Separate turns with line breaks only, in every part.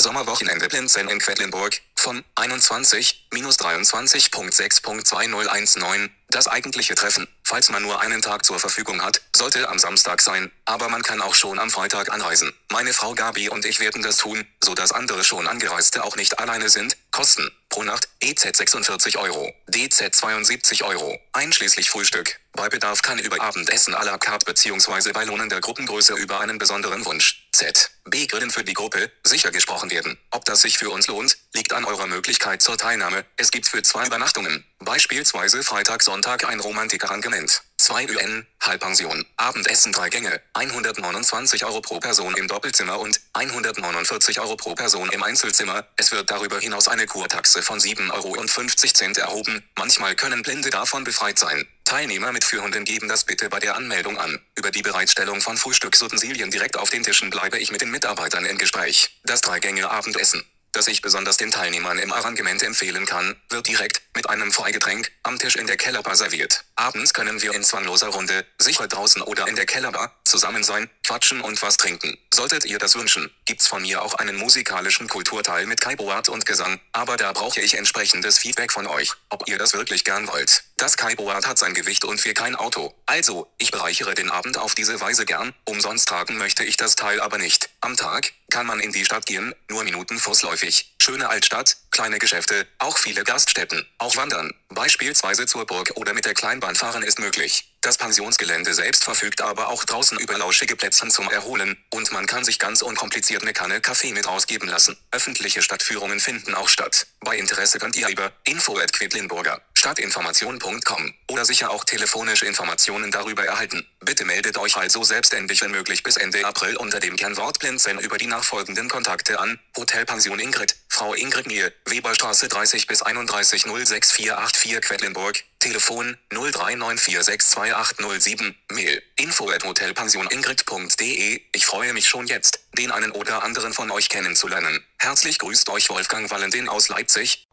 Sommerwochenende Blinzeln in Quedlinburg vom 21-23.6.2019. Das eigentliche Treffen, falls man nur einen Tag zur Verfügung hat, sollte am Samstag sein, aber man kann auch schon am Freitag anreisen. Meine Frau Gabi und ich werden das tun, so dass andere schon Angereiste auch nicht alleine sind. Kosten pro Nacht EZ 46 Euro, DZ 72 Euro, einschließlich Frühstück. Bei Bedarf kann über Abendessen à la carte bzw. bei lohnender Gruppengröße über einen besonderen Wunsch Z. B. Grillen für die Gruppe sicher gesprochen werden. Ob das sich für uns lohnt, liegt an eurer Möglichkeit zur Teilnahme. Es gibt für zwei Übernachtungen, beispielsweise Freitag, Sonntag ein Romantikerangement. 2 UN, Halbpension, Abendessen 3 Gänge, 129 Euro pro Person im Doppelzimmer und 149 Euro pro Person im Einzelzimmer. Es wird darüber hinaus eine Kurtaxe von 7,50 Euro erhoben. Manchmal können Blinde davon befreit sein. Teilnehmer mit Führhunden geben das bitte bei der Anmeldung an. Über die Bereitstellung von Frühstücksutensilien direkt auf den Tischen bleibe ich mit den Mitarbeitern im Gespräch. Das Drei-Gänge-Abendessen das ich besonders den Teilnehmern im Arrangement empfehlen kann, wird direkt, mit einem Freigetränk, am Tisch in der Kellerbar serviert. Abends können wir in zwangloser Runde, sicher draußen oder in der Kellerbar, zusammen sein, quatschen und was trinken. Solltet ihr das wünschen, gibt's von mir auch einen musikalischen Kulturteil mit Kaiboart und Gesang, aber da brauche ich entsprechendes Feedback von euch, ob ihr das wirklich gern wollt. Das Kaiboart hat sein Gewicht und wir kein Auto. Also, ich bereichere den Abend auf diese Weise gern, umsonst tragen möchte ich das Teil aber nicht. Am Tag, kann man in die Stadt gehen, nur Minuten fußläufig. Schöne Altstadt, kleine Geschäfte, auch viele Gaststätten. Auch wandern, beispielsweise zur Burg oder mit der Kleinbahn fahren ist möglich. Das Pensionsgelände selbst verfügt aber auch draußen über lauschige Plätze zum Erholen, und man kann sich ganz unkompliziert eine Kanne Kaffee mit ausgeben lassen. Öffentliche Stadtführungen finden auch statt. Bei Interesse könnt ihr über info at Quedlinburger Stadtinformation.com oder sicher auch telefonisch Informationen darüber erhalten. Bitte meldet euch also selbstständig wenn möglich bis Ende April unter dem Kernwort Blinzeln über die nachfolgenden Kontakte an. Hotelpension Ingrid, Frau Ingrid Nier, Weberstraße 30 bis 31 06484 Quedlinburg, Telefon 0394622807, Mail info at hotelpensioningrid.de. Ich freue mich schon jetzt, den einen oder anderen von euch kennenzulernen. Herzlich grüßt euch Wolfgang Valentin aus Leipzig.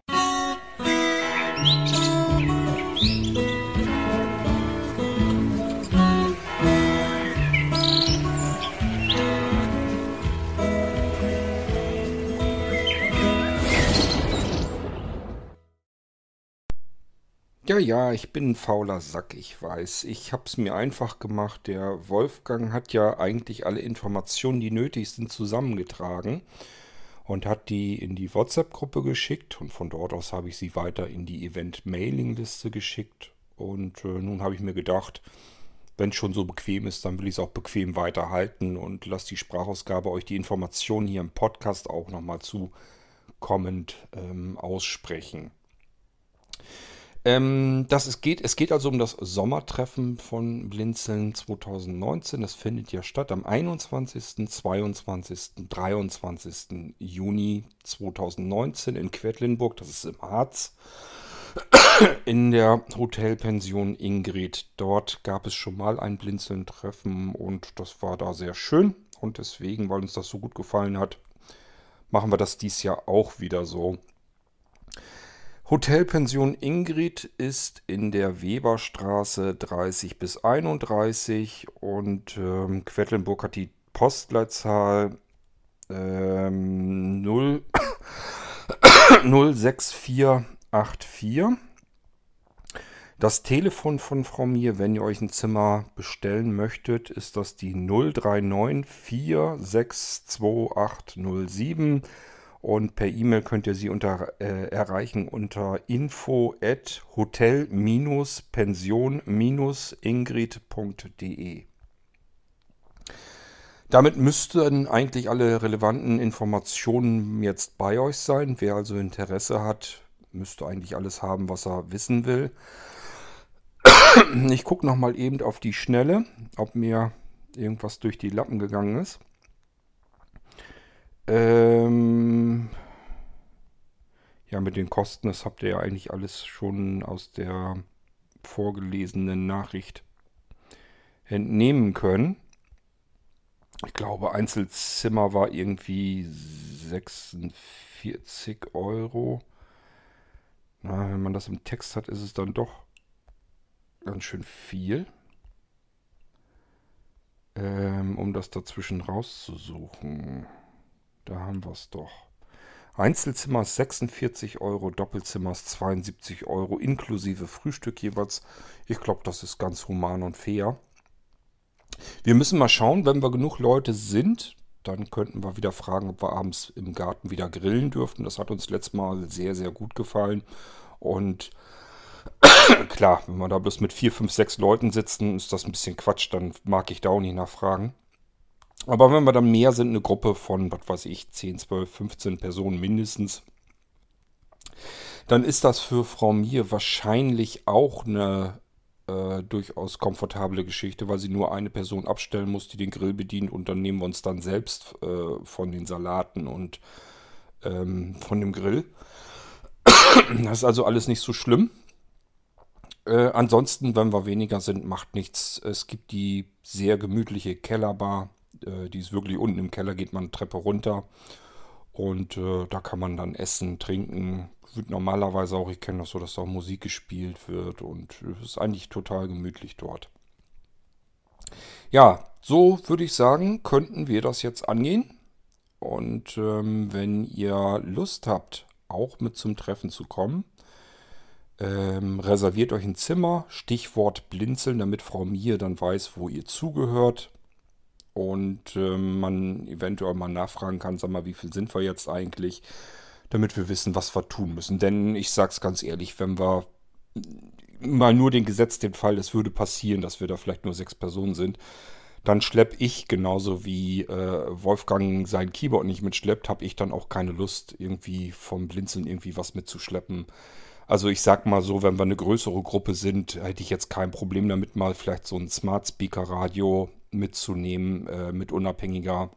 Ja, ja, ich bin ein fauler Sack, ich weiß. Ich hab's mir einfach gemacht. Der Wolfgang hat ja eigentlich alle Informationen, die nötig sind, zusammengetragen und hat die in die WhatsApp-Gruppe geschickt und von dort aus habe ich sie weiter in die Event-Mailing-Liste geschickt und äh, nun habe ich mir gedacht, wenn es schon so bequem ist, dann will ich es auch bequem weiterhalten und lasse die Sprachausgabe euch die Informationen hier im Podcast auch nochmal zukommend ähm, aussprechen. Ähm, das es geht, es geht also um das Sommertreffen von Blinzeln 2019. Das findet ja statt am 21., 22., 23. Juni 2019 in Quedlinburg, das ist im Harz, in der Hotelpension Ingrid. Dort gab es schon mal ein Blinzeln-Treffen und das war da sehr schön. Und deswegen, weil uns das so gut gefallen hat, machen wir das dies Jahr auch wieder so. Hotelpension Ingrid ist in der Weberstraße 30 bis 31 und ähm, Quedlinburg hat die Postleitzahl ähm, 0, 06484. Das Telefon von Frau Mir, wenn ihr euch ein Zimmer bestellen möchtet, ist das die 039 462807. Und per E-Mail könnt ihr sie unter, äh, erreichen unter info at hotel-pension-ingrid.de. Damit müssten eigentlich alle relevanten Informationen jetzt bei euch sein. Wer also Interesse hat, müsste eigentlich alles haben, was er wissen will. Ich gucke nochmal eben auf die Schnelle, ob mir irgendwas durch die Lappen gegangen ist. Ähm ja, mit den Kosten, das habt ihr ja eigentlich alles schon aus der vorgelesenen Nachricht entnehmen können. Ich glaube, Einzelzimmer war irgendwie 46 Euro. Na, wenn man das im Text hat, ist es dann doch ganz schön viel. Ähm, um das dazwischen rauszusuchen. Da haben wir es doch. Einzelzimmer ist 46 Euro, Doppelzimmer ist 72 Euro, inklusive Frühstück jeweils. Ich glaube, das ist ganz human und fair. Wir müssen mal schauen, wenn wir genug Leute sind, dann könnten wir wieder fragen, ob wir abends im Garten wieder grillen dürften. Das hat uns letztes Mal sehr, sehr gut gefallen. Und klar, wenn wir da bloß mit vier, fünf, sechs Leuten sitzen, ist das ein bisschen Quatsch. Dann mag ich da auch nicht nachfragen. Aber wenn wir dann mehr sind, eine Gruppe von, was weiß ich, 10, 12, 15 Personen mindestens, dann ist das für Frau Mier wahrscheinlich auch eine äh, durchaus komfortable Geschichte, weil sie nur eine Person abstellen muss, die den Grill bedient und dann nehmen wir uns dann selbst äh, von den Salaten und ähm, von dem Grill. Das ist also alles nicht so schlimm. Äh, ansonsten, wenn wir weniger sind, macht nichts. Es gibt die sehr gemütliche Kellerbar. Äh, die ist wirklich unten im Keller, geht man Treppe runter. Und äh, da kann man dann essen, trinken. Wird normalerweise auch, ich kenne das so, dass da auch Musik gespielt wird. Und es ist eigentlich total gemütlich dort. Ja, so würde ich sagen, könnten wir das jetzt angehen. Und ähm, wenn ihr Lust habt, auch mit zum Treffen zu kommen, ähm, reserviert euch ein Zimmer, Stichwort blinzeln, damit Frau Mier dann weiß, wo ihr zugehört. Und ähm, man eventuell mal nachfragen kann, sag mal, wie viel sind wir jetzt eigentlich, damit wir wissen, was wir tun müssen. Denn ich sag's ganz ehrlich, wenn wir mal nur den Gesetz, den Fall, es würde passieren, dass wir da vielleicht nur sechs Personen sind, dann schlepp ich genauso wie äh, Wolfgang sein Keyboard nicht mitschleppt, habe ich dann auch keine Lust, irgendwie vom Blinzeln irgendwie was mitzuschleppen. Also ich sag mal so, wenn wir eine größere Gruppe sind, hätte ich jetzt kein Problem damit, mal vielleicht so ein Smart Speaker Radio mitzunehmen äh, mit unabhängiger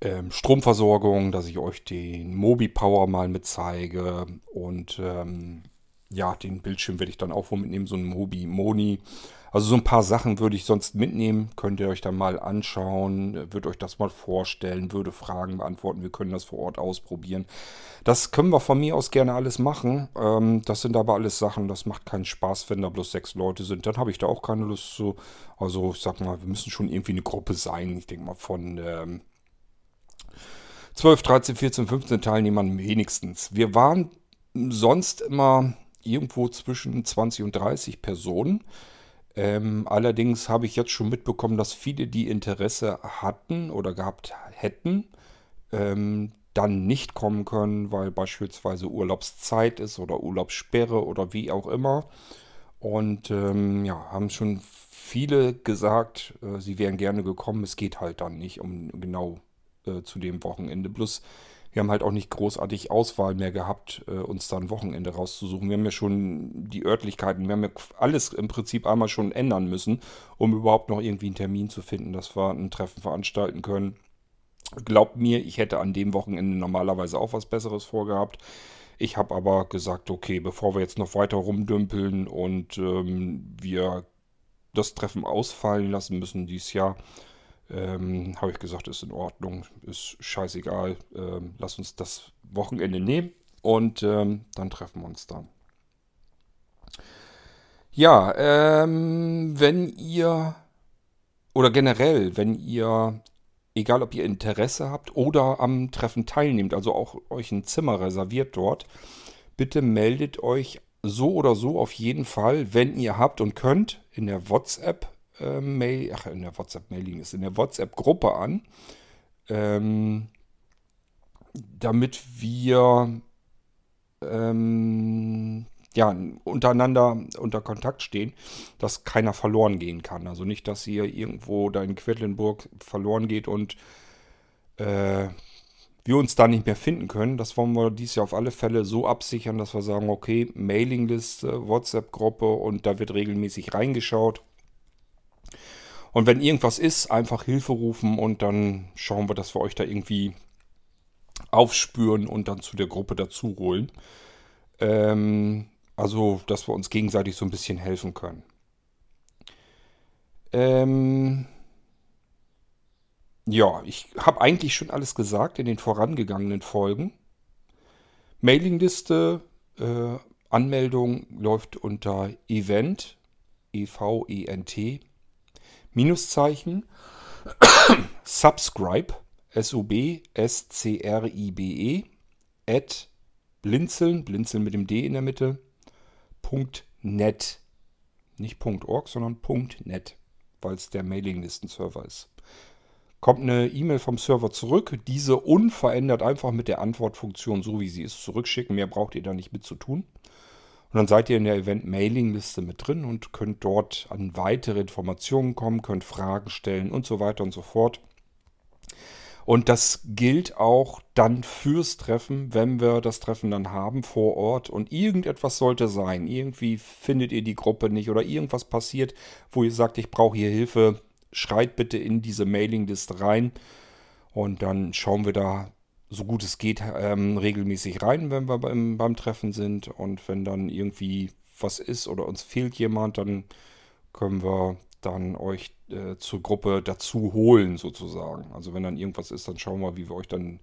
ähm, Stromversorgung, dass ich euch den Mobi Power mal mit zeige und ähm, ja, den Bildschirm werde ich dann auch wohl mitnehmen, so ein Mobi Moni. Also so ein paar Sachen würde ich sonst mitnehmen, könnt ihr euch dann mal anschauen, würde euch das mal vorstellen, würde Fragen beantworten, wir können das vor Ort ausprobieren. Das können wir von mir aus gerne alles machen. Ähm, das sind aber alles Sachen, das macht keinen Spaß, wenn da bloß sechs Leute sind. Dann habe ich da auch keine Lust zu. Also ich sag mal, wir müssen schon irgendwie eine Gruppe sein. Ich denke mal von ähm, 12, 13, 14, 15 Teilnehmern wenigstens. Wir waren sonst immer irgendwo zwischen 20 und 30 Personen. Ähm, allerdings habe ich jetzt schon mitbekommen, dass viele, die Interesse hatten oder gehabt hätten, ähm, dann nicht kommen können, weil beispielsweise Urlaubszeit ist oder Urlaubssperre oder wie auch immer. Und ähm, ja, haben schon viele gesagt, äh, sie wären gerne gekommen. Es geht halt dann nicht um genau äh, zu dem Wochenende. Plus wir haben halt auch nicht großartig Auswahl mehr gehabt, äh, uns da ein Wochenende rauszusuchen. Wir haben ja schon die Örtlichkeiten, wir haben ja alles im Prinzip einmal schon ändern müssen, um überhaupt noch irgendwie einen Termin zu finden, dass wir ein Treffen veranstalten können. Glaubt mir, ich hätte an dem Wochenende normalerweise auch was Besseres vorgehabt. Ich habe aber gesagt, okay, bevor wir jetzt noch weiter rumdümpeln und ähm, wir das Treffen ausfallen lassen müssen dieses Jahr, ähm, Habe ich gesagt, ist in Ordnung, ist scheißegal. Ähm, lass uns das Wochenende nehmen und ähm, dann treffen wir uns dann. Ja, ähm, wenn ihr oder generell, wenn ihr, egal ob ihr Interesse habt oder am Treffen teilnehmt, also auch euch ein Zimmer reserviert dort, bitte meldet euch so oder so auf jeden Fall, wenn ihr habt und könnt, in der WhatsApp äh, Mail, ach, in der WhatsApp-Mailing ist, in der WhatsApp-Gruppe an, ähm, damit wir ähm, ja, untereinander unter Kontakt stehen, dass keiner verloren gehen kann. Also nicht, dass ihr irgendwo da in Quedlinburg verloren geht und äh, wir uns da nicht mehr finden können. Das wollen wir dieses Jahr auf alle Fälle so absichern, dass wir sagen, okay, Mailingliste, WhatsApp-Gruppe und da wird regelmäßig reingeschaut. Und wenn irgendwas ist, einfach Hilfe rufen und dann schauen wir, dass wir euch da irgendwie aufspüren und dann zu der Gruppe dazu holen. Ähm, also, dass wir uns gegenseitig so ein bisschen helfen können. Ähm, ja, ich habe eigentlich schon alles gesagt in den vorangegangenen Folgen. Mailingliste, äh, Anmeldung läuft unter Event, E-V-E-N-T, Minuszeichen, Subscribe, S-U-B-S-C-R-I-B-E, at blinzeln, blinzeln mit dem D in der Mitte, .net. Nicht .org, sondern .net, weil es der Mailinglisten-Server ist. Kommt eine E-Mail vom Server zurück, diese unverändert einfach mit der Antwortfunktion, so wie sie ist, zurückschicken. Mehr braucht ihr da nicht mit zu tun. Und dann seid ihr in der Event-Mailing-Liste mit drin und könnt dort an weitere Informationen kommen, könnt Fragen stellen und so weiter und so fort. Und das gilt auch dann fürs Treffen, wenn wir das Treffen dann haben vor Ort und irgendetwas sollte sein. Irgendwie findet ihr die Gruppe nicht oder irgendwas passiert, wo ihr sagt, ich brauche hier Hilfe. Schreit bitte in diese Mailingliste rein und dann schauen wir da so gut es geht ähm, regelmäßig rein, wenn wir beim, beim Treffen sind. Und wenn dann irgendwie was ist oder uns fehlt jemand, dann können wir dann euch äh, zur Gruppe dazu holen, sozusagen. Also wenn dann irgendwas ist, dann schauen wir, wie wir euch dann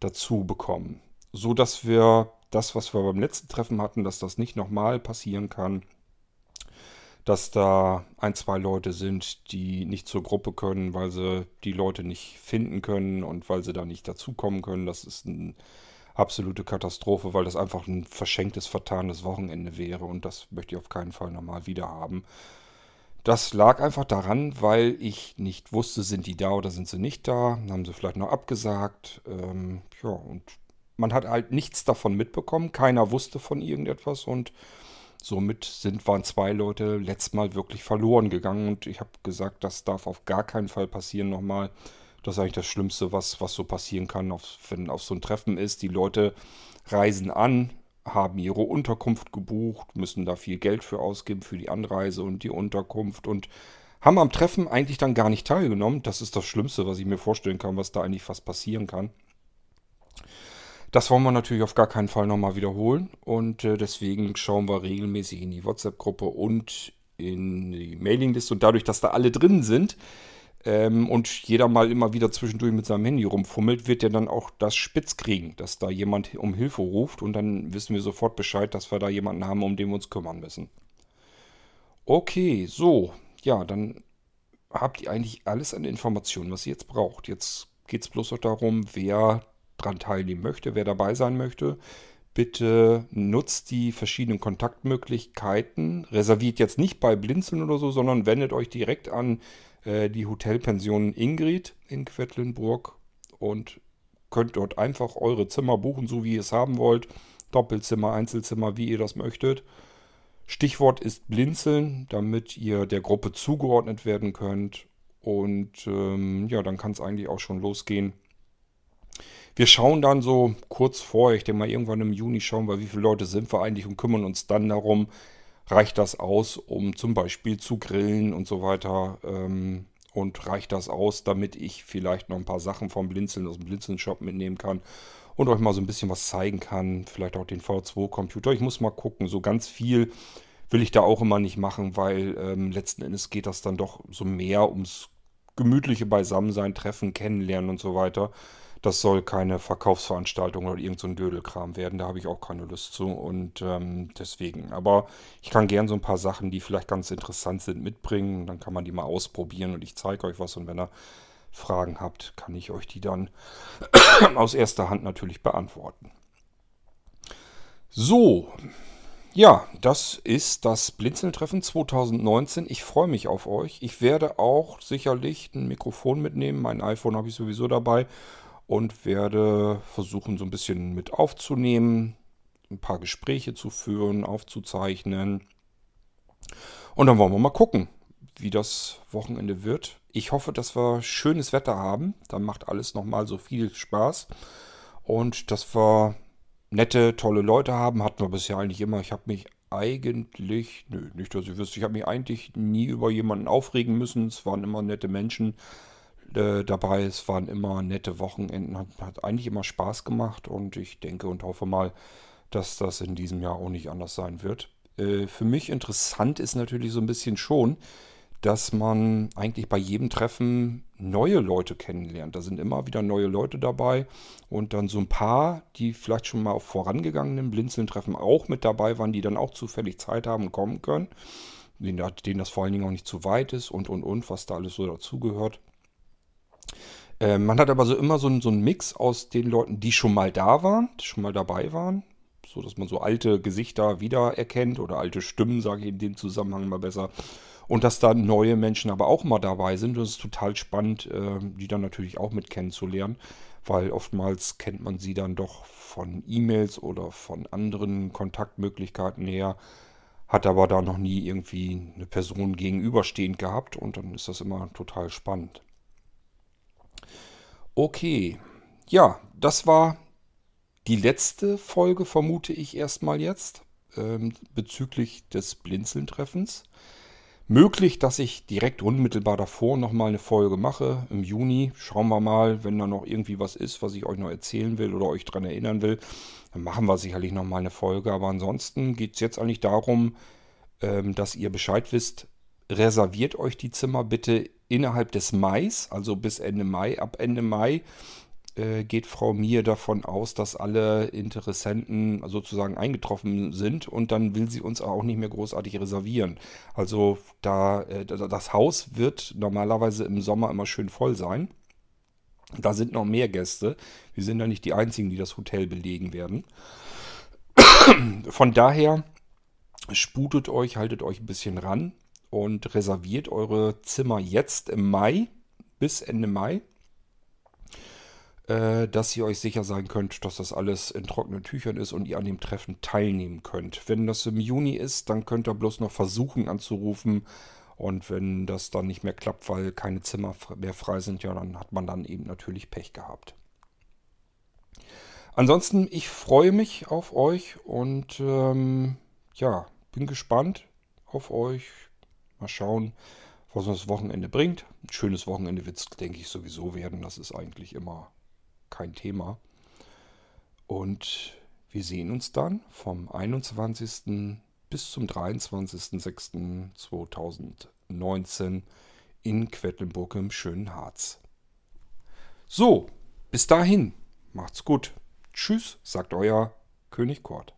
dazu bekommen. So dass wir das, was wir beim letzten Treffen hatten, dass das nicht nochmal passieren kann. Dass da ein, zwei Leute sind, die nicht zur Gruppe können, weil sie die Leute nicht finden können und weil sie da nicht dazukommen können. Das ist eine absolute Katastrophe, weil das einfach ein verschenktes, vertanes Wochenende wäre und das möchte ich auf keinen Fall nochmal wieder haben. Das lag einfach daran, weil ich nicht wusste, sind die da oder sind sie nicht da. Haben sie vielleicht noch abgesagt. Ähm, ja, und man hat halt nichts davon mitbekommen. Keiner wusste von irgendetwas und somit sind, waren zwei Leute letztes Mal wirklich verloren gegangen. Und ich habe gesagt, das darf auf gar keinen Fall passieren nochmal. Das ist eigentlich das Schlimmste, was, was so passieren kann, auf, wenn auf so ein Treffen ist. Die Leute reisen an, haben ihre Unterkunft gebucht, müssen da viel Geld für ausgeben für die Anreise und die Unterkunft und haben am Treffen eigentlich dann gar nicht teilgenommen. Das ist das Schlimmste, was ich mir vorstellen kann, was da eigentlich fast passieren kann. Das wollen wir natürlich auf gar keinen Fall nochmal wiederholen und äh, deswegen schauen wir regelmäßig in die WhatsApp-Gruppe und in die Mailingliste und dadurch, dass da alle drin sind, ähm, und jeder mal immer wieder zwischendurch mit seinem Handy rumfummelt, wird er dann auch das spitz kriegen, dass da jemand um Hilfe ruft und dann wissen wir sofort Bescheid, dass wir da jemanden haben, um den wir uns kümmern müssen. Okay, so, ja, dann habt ihr eigentlich alles an Informationen, was ihr jetzt braucht. Jetzt geht es bloß noch darum, wer dran teilnehmen möchte, wer dabei sein möchte. Bitte nutzt die verschiedenen Kontaktmöglichkeiten. Reserviert jetzt nicht bei Blinzeln oder so, sondern wendet euch direkt an äh, die Hotelpension Ingrid in Quedlinburg und könnt dort einfach eure Zimmer buchen, so wie ihr es haben wollt. Doppelzimmer, Einzelzimmer, wie ihr das möchtet. Stichwort ist Blinzeln, damit ihr der Gruppe zugeordnet werden könnt. Und ähm, ja, dann kann es eigentlich auch schon losgehen. Wir schauen dann so kurz vor, ich denke mal irgendwann im Juni schauen wir, wie viele Leute sind wir eigentlich und kümmern uns dann darum, reicht das aus, um zum Beispiel zu grillen und so weiter. Ähm, und reicht das aus, damit ich vielleicht noch ein paar Sachen vom Blinzeln aus dem Blinzeln-Shop mitnehmen kann und euch mal so ein bisschen was zeigen kann. Vielleicht auch den V2-Computer. Ich muss mal gucken. So ganz viel will ich da auch immer nicht machen, weil ähm, letzten Endes geht das dann doch so mehr ums gemütliche Beisammensein, Treffen, Kennenlernen und so weiter. Das soll keine Verkaufsveranstaltung oder irgend so Dödelkram werden. Da habe ich auch keine Lust zu. Und ähm, deswegen. Aber ich kann gern so ein paar Sachen, die vielleicht ganz interessant sind, mitbringen. Dann kann man die mal ausprobieren und ich zeige euch was. Und wenn ihr Fragen habt, kann ich euch die dann aus erster Hand natürlich beantworten. So, ja, das ist das Blinzeltreffen 2019. Ich freue mich auf euch. Ich werde auch sicherlich ein Mikrofon mitnehmen. Mein iPhone habe ich sowieso dabei und werde versuchen, so ein bisschen mit aufzunehmen, ein paar Gespräche zu führen, aufzuzeichnen. Und dann wollen wir mal gucken, wie das Wochenende wird. Ich hoffe, dass wir schönes Wetter haben. Dann macht alles nochmal so viel Spaß. Und dass wir nette, tolle Leute haben, hatten wir bisher eigentlich immer. Ich habe mich eigentlich, nö, nicht, dass ich wüsste, ich habe mich eigentlich nie über jemanden aufregen müssen. Es waren immer nette Menschen äh, dabei. Es waren immer nette Wochenenden, hat, hat eigentlich immer Spaß gemacht und ich denke und hoffe mal, dass das in diesem Jahr auch nicht anders sein wird. Äh, für mich interessant ist natürlich so ein bisschen schon, dass man eigentlich bei jedem Treffen neue Leute kennenlernt. Da sind immer wieder neue Leute dabei und dann so ein paar, die vielleicht schon mal auf vorangegangenen Blinzeln-Treffen auch mit dabei waren, die dann auch zufällig Zeit haben und kommen können, denen, denen das vor allen Dingen auch nicht zu weit ist und und und, was da alles so dazugehört. Äh, man hat aber so immer so, so einen Mix aus den Leuten, die schon mal da waren, die schon mal dabei waren, so dass man so alte Gesichter wiedererkennt oder alte Stimmen, sage ich in dem Zusammenhang mal besser. Und dass da neue Menschen aber auch mal dabei sind. Das ist total spannend, äh, die dann natürlich auch mit kennenzulernen, weil oftmals kennt man sie dann doch von E-Mails oder von anderen Kontaktmöglichkeiten her, hat aber da noch nie irgendwie eine Person gegenüberstehend gehabt und dann ist das immer total spannend. Okay, ja, das war die letzte Folge, vermute ich erstmal jetzt, ähm, bezüglich des Blinzeln-Treffens. Möglich, dass ich direkt unmittelbar davor nochmal eine Folge mache im Juni. Schauen wir mal, wenn da noch irgendwie was ist, was ich euch noch erzählen will oder euch daran erinnern will, dann machen wir sicherlich nochmal eine Folge. Aber ansonsten geht es jetzt eigentlich darum, ähm, dass ihr Bescheid wisst. Reserviert euch die Zimmer bitte innerhalb des Mais, also bis Ende Mai. Ab Ende Mai äh, geht Frau Mir davon aus, dass alle Interessenten sozusagen eingetroffen sind und dann will sie uns auch nicht mehr großartig reservieren. Also da äh, das Haus wird normalerweise im Sommer immer schön voll sein. Da sind noch mehr Gäste. Wir sind ja nicht die einzigen, die das Hotel belegen werden. Von daher sputet euch, haltet euch ein bisschen ran und reserviert eure Zimmer jetzt im Mai bis Ende Mai äh, dass ihr euch sicher sein könnt, dass das alles in trockenen Tüchern ist und ihr an dem Treffen teilnehmen könnt. Wenn das im Juni ist, dann könnt ihr bloß noch versuchen anzurufen. Und wenn das dann nicht mehr klappt, weil keine Zimmer mehr frei sind, ja, dann hat man dann eben natürlich Pech gehabt. Ansonsten, ich freue mich auf euch und ähm, ja, bin gespannt auf euch. Mal schauen, was uns das Wochenende bringt. Ein schönes Wochenende wird es, denke ich, sowieso werden. Das ist eigentlich immer kein Thema. Und wir sehen uns dann vom 21. bis zum 23.06.2019 in Quedlinburg im schönen Harz. So, bis dahin, macht's gut. Tschüss, sagt euer König Kort.